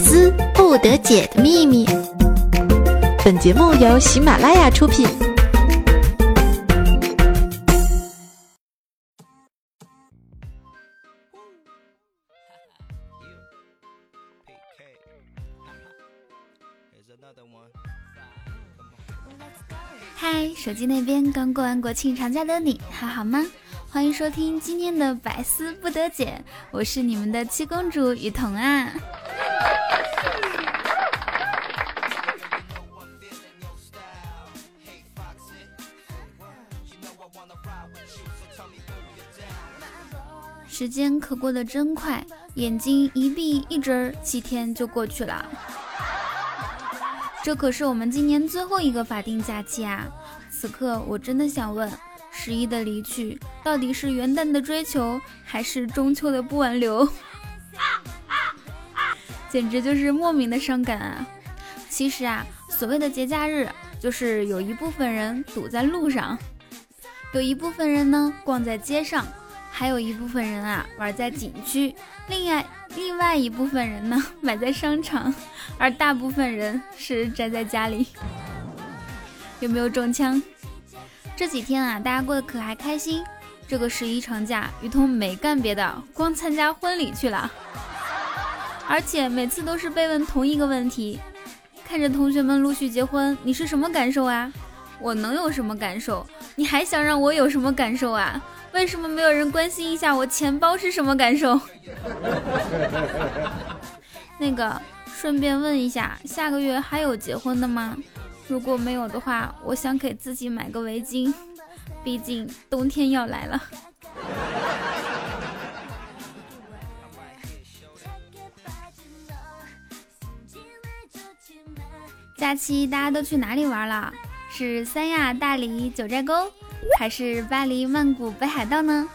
丝不得解的秘密。本节目由喜马拉雅出品。嗨，手机那边刚过完国庆长假的你还好吗？欢迎收听今天的百思不得解，我是你们的七公主雨桐啊。时间可过得真快，眼睛一闭一睁，七天就过去了。这可是我们今年最后一个法定假期啊！此刻我真的想问。十一的离去，到底是元旦的追求，还是中秋的不挽留？简直就是莫名的伤感啊！其实啊，所谓的节假日，就是有一部分人堵在路上，有一部分人呢逛在街上，还有一部分人啊玩在景区，另外另外一部分人呢 买在商场，而大部分人是宅在家里。有没有中枪？这几天啊，大家过得可还开心？这个十一长假，雨桐没干别的，光参加婚礼去了。而且每次都是被问同一个问题：看着同学们陆续结婚，你是什么感受啊？我能有什么感受？你还想让我有什么感受啊？为什么没有人关心一下我钱包是什么感受？那个，顺便问一下，下个月还有结婚的吗？如果没有的话，我想给自己买个围巾，毕竟冬天要来了。假期大家都去哪里玩了？是三亚、大理、九寨沟，还是巴黎、曼谷、北海道呢？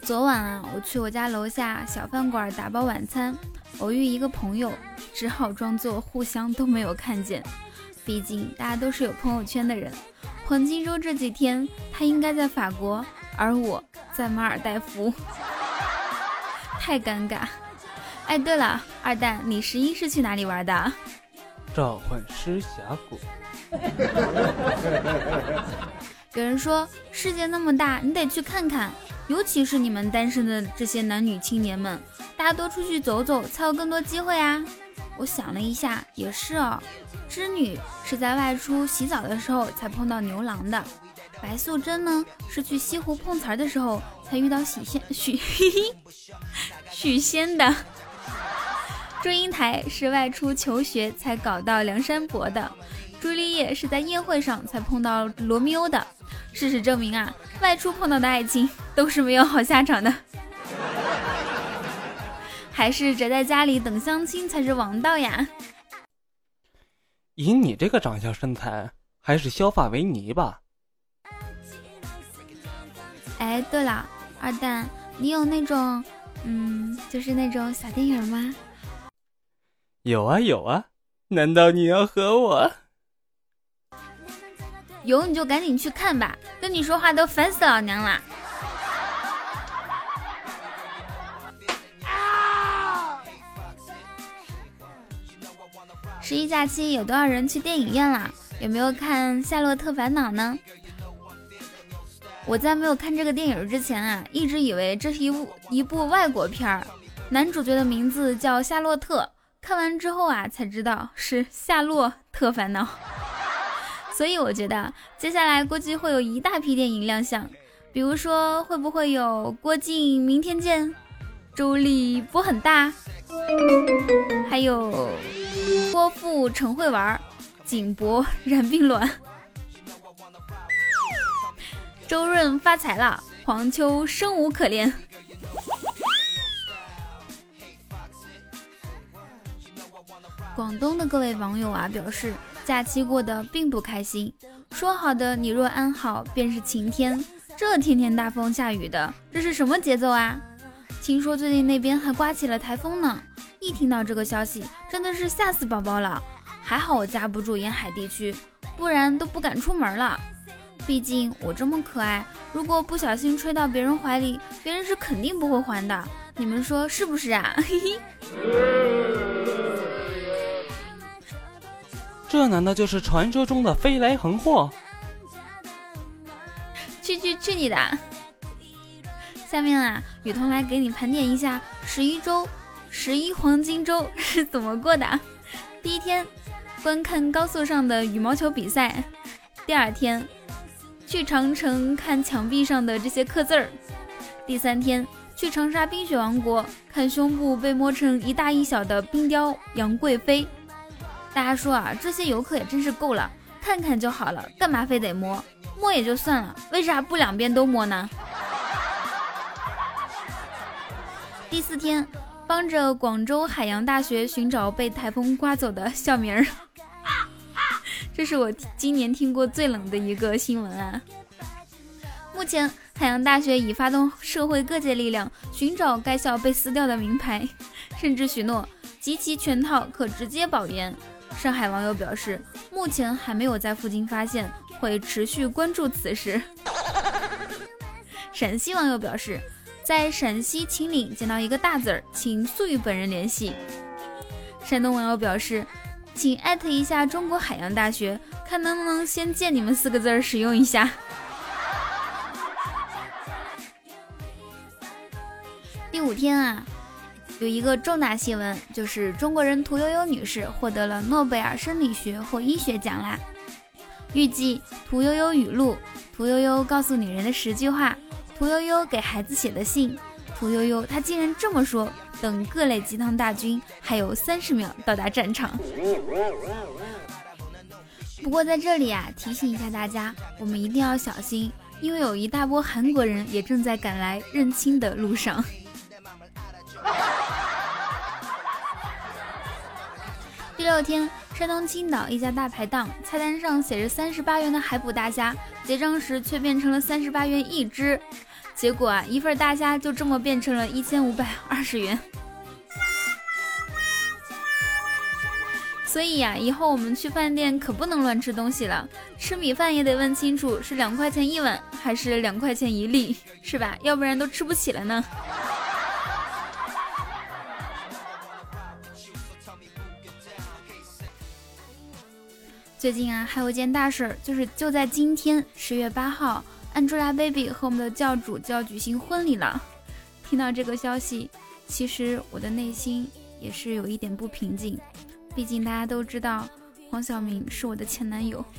昨晚啊，我去我家楼下小饭馆打包晚餐，偶遇一个朋友，只好装作互相都没有看见。毕竟大家都是有朋友圈的人，黄金周这几天他应该在法国，而我在马尔代夫，太尴尬。哎，对了，二蛋，你十一是去哪里玩的？召唤师峡谷。有人说世界那么大，你得去看看，尤其是你们单身的这些男女青年们，大家多出去走走，才有更多机会啊。我想了一下，也是哦。织女是在外出洗澡的时候才碰到牛郎的，白素贞呢是去西湖碰瓷儿的时候才遇到许仙许 许仙的。祝英台是外出求学才搞到梁山伯的，朱丽叶是在宴会上才碰到罗密欧的。事实证明啊，外出碰到的爱情都是没有好下场的。还是宅在家里等相亲才是王道呀！以你这个长相身材，还是削发为尼吧。哎，对了，二蛋，你有那种，嗯，就是那种小电影吗？有啊有啊，难道你要和我？有你就赶紧去看吧，跟你说话都烦死老娘了。十一假期有多少人去电影院了？有没有看《夏洛特烦恼》呢？我在没有看这个电影之前啊，一直以为这是一部一部外国片儿，男主角的名字叫夏洛特。看完之后啊，才知道是《夏洛特烦恼》。所以我觉得接下来估计会有一大批电影亮相，比如说会不会有郭靖明天见，周立波很大，还有。郭富城会玩，景博染病卵，周润发财了，黄秋生无可恋。广东的各位网友啊，表示假期过得并不开心。说好的你若安好便是晴天，这天天大风下雨的，这是什么节奏啊？听说最近那边还刮起了台风呢。一听到这个消息，真的是吓死宝宝了。还好我家不住沿海地区，不然都不敢出门了。毕竟我这么可爱，如果不小心吹到别人怀里，别人是肯定不会还的。你们说是不是啊？嘿嘿。这难道就是传说中的飞来横祸？去去去你的！下面啊，雨桐来给你盘点一下十一周、十一黄金周是怎么过的。第一天，观看高速上的羽毛球比赛；第二天，去长城看墙壁上的这些刻字儿；第三天，去长沙冰雪王国看胸部被摸成一大一小的冰雕杨贵妃。大家说啊，这些游客也真是够了，看看就好了，干嘛非得摸？摸也就算了，为啥不两边都摸呢？第四天，帮着广州海洋大学寻找被台风刮走的校名儿，这是我今年听过最冷的一个新闻啊！目前，海洋大学已发动社会各界力量寻找该校被撕掉的名牌，甚至许诺集齐全套可直接保研。上海网友表示，目前还没有在附近发现，会持续关注此事。陕西网友表示。在陕西秦岭捡到一个大字儿，请速与本人联系。山东网友表示，请艾特一下中国海洋大学，看能不能先借你们四个字儿使用一下。第五天啊，有一个重大新闻，就是中国人屠呦呦女士获得了诺贝尔生理学或医学奖啦。预计屠呦呦语录：屠呦呦告诉女人的十句话。屠呦呦给孩子写的信，屠呦呦她竟然这么说。等各类鸡汤大军还有三十秒到达战场。不过在这里啊，提醒一下大家，我们一定要小心，因为有一大波韩国人也正在赶来认亲的路上。第六天，山东青岛一家大排档菜单上写着三十八元的海捕大虾，结账时却变成了三十八元一只。结果啊，一份大虾就这么变成了一千五百二十元。所以呀，以后我们去饭店可不能乱吃东西了，吃米饭也得问清楚是两块钱一碗还是两块钱一粒，是吧？要不然都吃不起了呢。最近啊，还有一件大事儿，就是就在今天十月八号。Angelababy 和我们的教主就要举行婚礼了。听到这个消息，其实我的内心也是有一点不平静。毕竟大家都知道，黄晓明是我的前男友。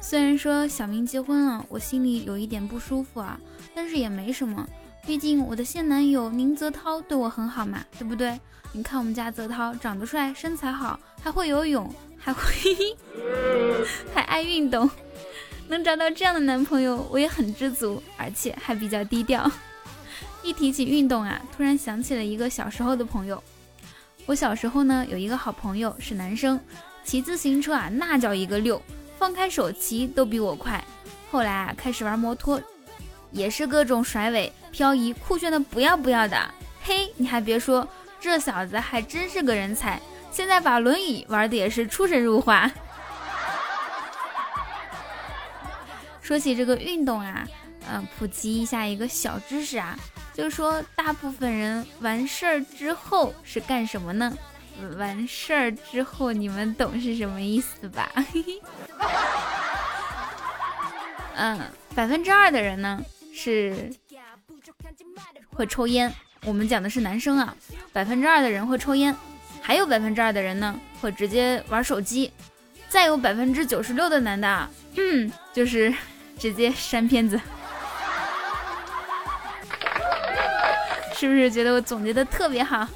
虽然说小明结婚了，我心里有一点不舒服啊，但是也没什么。毕竟我的现男友宁泽涛对我很好嘛，对不对？你看我们家泽涛长得帅，身材好，还会游泳，还会 还爱运动，能找到这样的男朋友，我也很知足，而且还比较低调。一提起运动啊，突然想起了一个小时候的朋友。我小时候呢，有一个好朋友是男生，骑自行车啊，那叫一个溜，放开手骑都比我快。后来啊，开始玩摩托。也是各种甩尾、漂移，酷炫的不要不要的。嘿，你还别说，这小子还真是个人才。现在把轮椅玩的也是出神入化。说起这个运动啊，嗯，普及一下一个小知识啊，就是说大部分人完事儿之后是干什么呢？完事儿之后，你们懂是什么意思吧？嗯，百分之二的人呢？是会抽烟，我们讲的是男生啊，百分之二的人会抽烟，还有百分之二的人呢会直接玩手机，再有百分之九十六的男的，嗯，就是 直接删片子，是不是觉得我总结的特别好？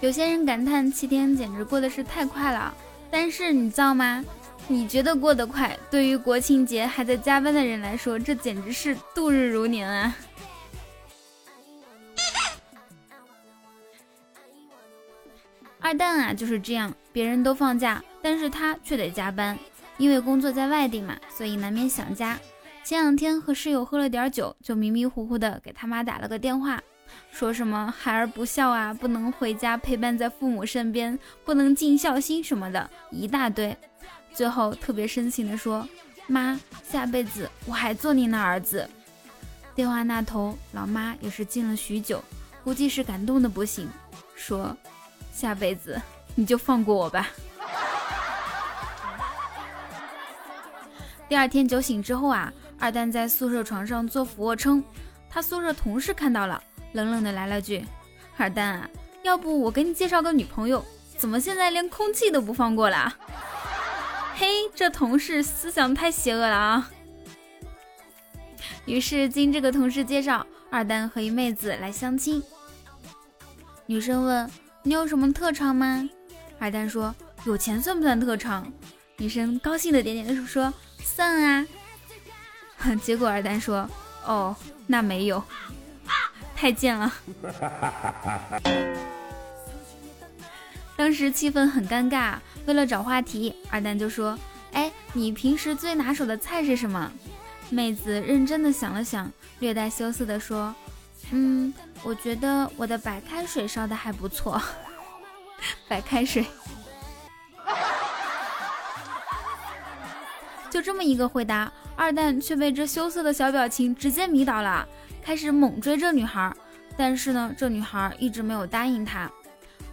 有些人感叹七天简直过得是太快了，但是你知道吗？你觉得过得快，对于国庆节还在加班的人来说，这简直是度日如年啊！二蛋啊就是这样，别人都放假，但是他却得加班，因为工作在外地嘛，所以难免想家。前两天和室友喝了点酒，就迷迷糊糊的给他妈打了个电话。说什么孩儿不孝啊，不能回家陪伴在父母身边，不能尽孝心什么的，一大堆。最后特别深情的说：“妈，下辈子我还做您的儿子。”电话那头，老妈也是静了许久，估计是感动的不行，说：“下辈子你就放过我吧。”第二天酒醒之后啊，二蛋在宿舍床上做俯卧撑，他宿舍同事看到了，冷冷的来了句：“二蛋啊，要不我给你介绍个女朋友？怎么现在连空气都不放过了？”嘿，这同事思想太邪恶了啊！于是经这个同事介绍，二蛋和一妹子来相亲。女生问：“你有什么特长吗？”二蛋说：“有钱算不算特长？”女生高兴的点点头说。算啊，结果二蛋说：“哦，那没有，太贱了。”当时气氛很尴尬，为了找话题，二蛋就说：“哎，你平时最拿手的菜是什么？”妹子认真的想了想，略带羞涩的说：“嗯，我觉得我的白开水烧的还不错，白开水。” 就这么一个回答，二蛋却被这羞涩的小表情直接迷倒了，开始猛追这女孩。但是呢，这女孩一直没有答应他。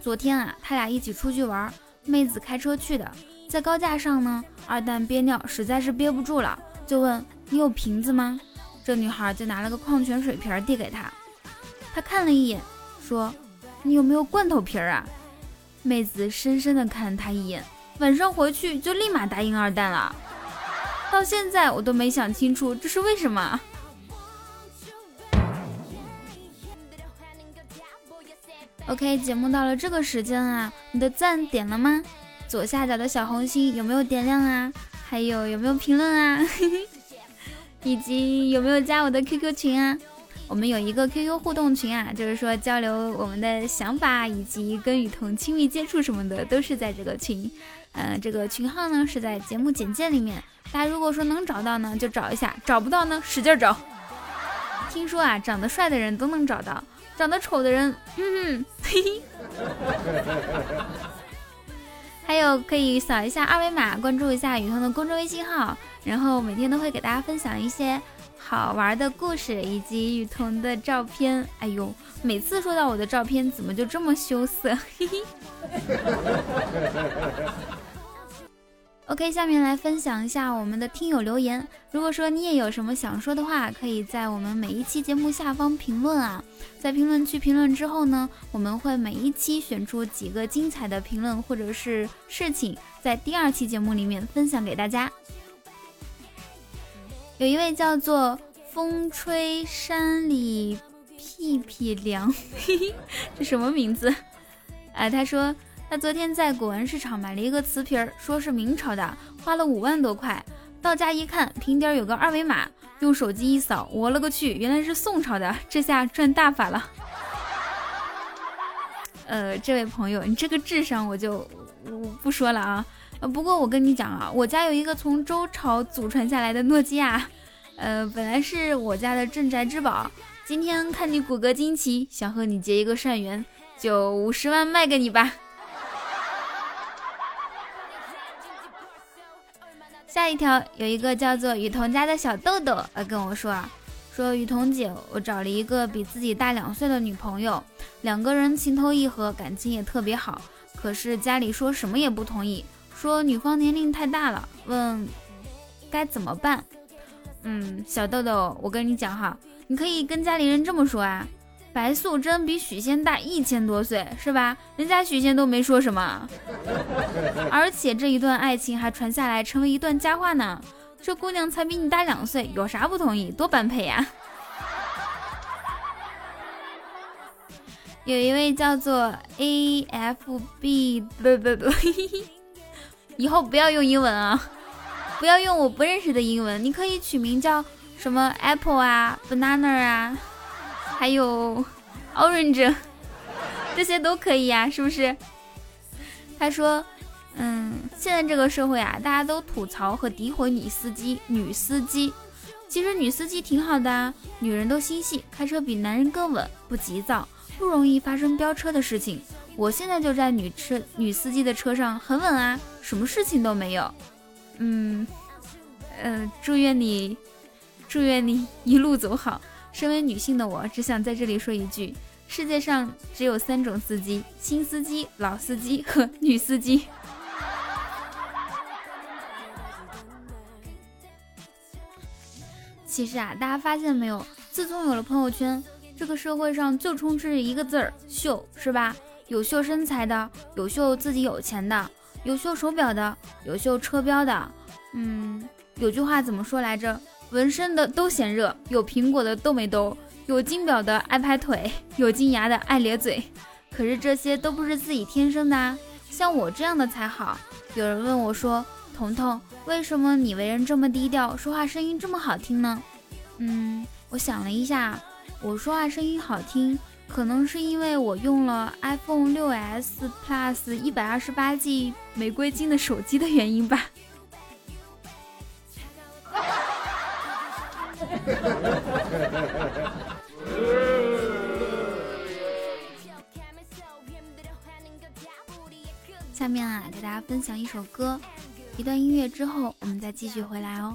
昨天啊，他俩一起出去玩，妹子开车去的，在高架上呢，二蛋憋尿实在是憋不住了，就问你有瓶子吗？这女孩就拿了个矿泉水瓶递给他，他看了一眼，说你有没有罐头瓶啊？妹子深深的看了他一眼，晚上回去就立马答应二蛋了。到现在我都没想清楚这是为什么。OK，节目到了这个时间啊，你的赞点了吗？左下角的小红心有没有点亮啊？还有有没有评论啊？以及有没有加我的 QQ 群啊？我们有一个 QQ 互动群啊，就是说交流我们的想法以及跟雨桐亲密接触什么的，都是在这个群。嗯，这个群号呢是在节目简介里面。大家如果说能找到呢，就找一下；找不到呢，使劲找。听说啊，长得帅的人都能找到，长得丑的人，嗯，嘿嘿。还有可以扫一下二维码，关注一下雨桐的公众微信号，然后每天都会给大家分享一些好玩的故事以及雨桐的照片。哎呦，每次说到我的照片，怎么就这么羞涩？嘿嘿。OK，下面来分享一下我们的听友留言。如果说你也有什么想说的话，可以在我们每一期节目下方评论啊。在评论区评论之后呢，我们会每一期选出几个精彩的评论或者是事情，在第二期节目里面分享给大家。有一位叫做风吹山里屁屁凉，嘿嘿，这什么名字？哎，他说。他昨天在古玩市场买了一个瓷瓶儿，说是明朝的，花了五万多块。到家一看，瓶底有个二维码，用手机一扫，我了个去，原来是宋朝的，这下赚大发了。呃，这位朋友，你这个智商我就我不说了啊。呃，不过我跟你讲啊，我家有一个从周朝祖传下来的诺基亚，呃，本来是我家的镇宅之宝。今天看你骨骼惊奇，想和你结一个善缘，就五十万卖给你吧。下一条有一个叫做雨桐家的小豆豆来跟我说啊，说雨桐姐，我找了一个比自己大两岁的女朋友，两个人情投意合，感情也特别好。可是家里说什么也不同意，说女方年龄太大了，问该怎么办。嗯，小豆豆，我跟你讲哈，你可以跟家里人这么说啊。白素贞比许仙大一千多岁，是吧？人家许仙都没说什么，而且这一段爱情还传下来，成为一段佳话呢。这姑娘才比你大两岁，有啥不同意？多般配呀！有一位叫做 A F B，不不不，以后不要用英文啊，不要用我不认识的英文，你可以取名叫什么 Apple 啊，Banana 啊。还有 orange，这些都可以呀，是不是？他说，嗯，现在这个社会啊，大家都吐槽和诋毁女司机，女司机。其实女司机挺好的啊，女人都心细，开车比男人更稳，不急躁，不容易发生飙车的事情。我现在就在女车女司机的车上，很稳啊，什么事情都没有。嗯，呃，祝愿你，祝愿你一路走好。身为女性的我，只想在这里说一句：世界上只有三种司机，新司机、老司机和女司机。其实啊，大家发现没有？自从有了朋友圈，这个社会上就充斥着一个字儿——秀，是吧？有秀身材的，有秀自己有钱的，有秀手表的，有秀车标的。嗯，有句话怎么说来着？纹身的都嫌热，有苹果的都没兜，有金表的爱拍腿，有金牙的爱咧嘴。可是这些都不是自己天生的啊，像我这样的才好。有人问我说：“彤彤。”为什么你为人这么低调，说话声音这么好听呢？嗯，我想了一下，我说话声音好听，可能是因为我用了 iPhone 6s Plus 一百二十八 G 玫瑰金的手机的原因吧。下面啊，给大家分享一首歌。一段音乐之后，我们再继续回来哦。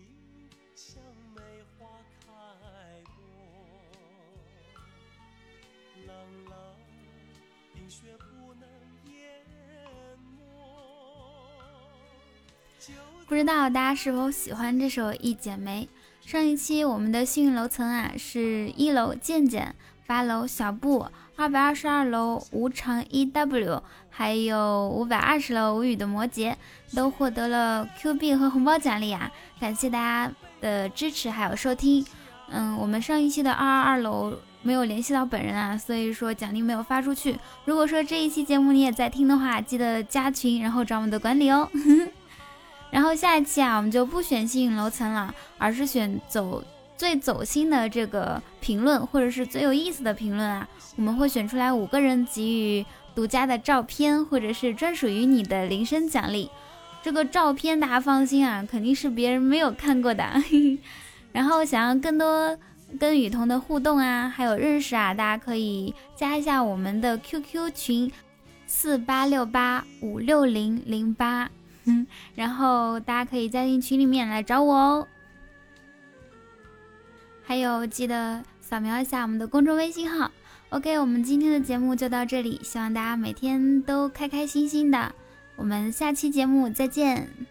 雪不能淹没。不知道大家是否喜欢这首《一剪梅》？上一期我们的幸运楼层啊，是一楼健健，八楼小布，二百二十二楼无常 E W，还有五百二十楼无语的摩羯，都获得了 Q 币和红包奖励啊！感谢大家。的支持还有收听，嗯，我们上一期的二二二楼没有联系到本人啊，所以说奖励没有发出去。如果说这一期节目你也在听的话，记得加群，然后找我们的管理哦。然后下一期啊，我们就不选幸运楼层了，而是选走最走心的这个评论，或者是最有意思的评论啊。我们会选出来五个人，给予独家的照片，或者是专属于你的铃声奖励。这个照片大家放心啊，肯定是别人没有看过的。然后想要更多跟雨桐的互动啊，还有认识啊，大家可以加一下我们的 QQ 群四八六八五六零零八，然后大家可以加进群里面来找我哦。还有记得扫描一下我们的公众微信号。OK，我们今天的节目就到这里，希望大家每天都开开心心的。我们下期节目再见。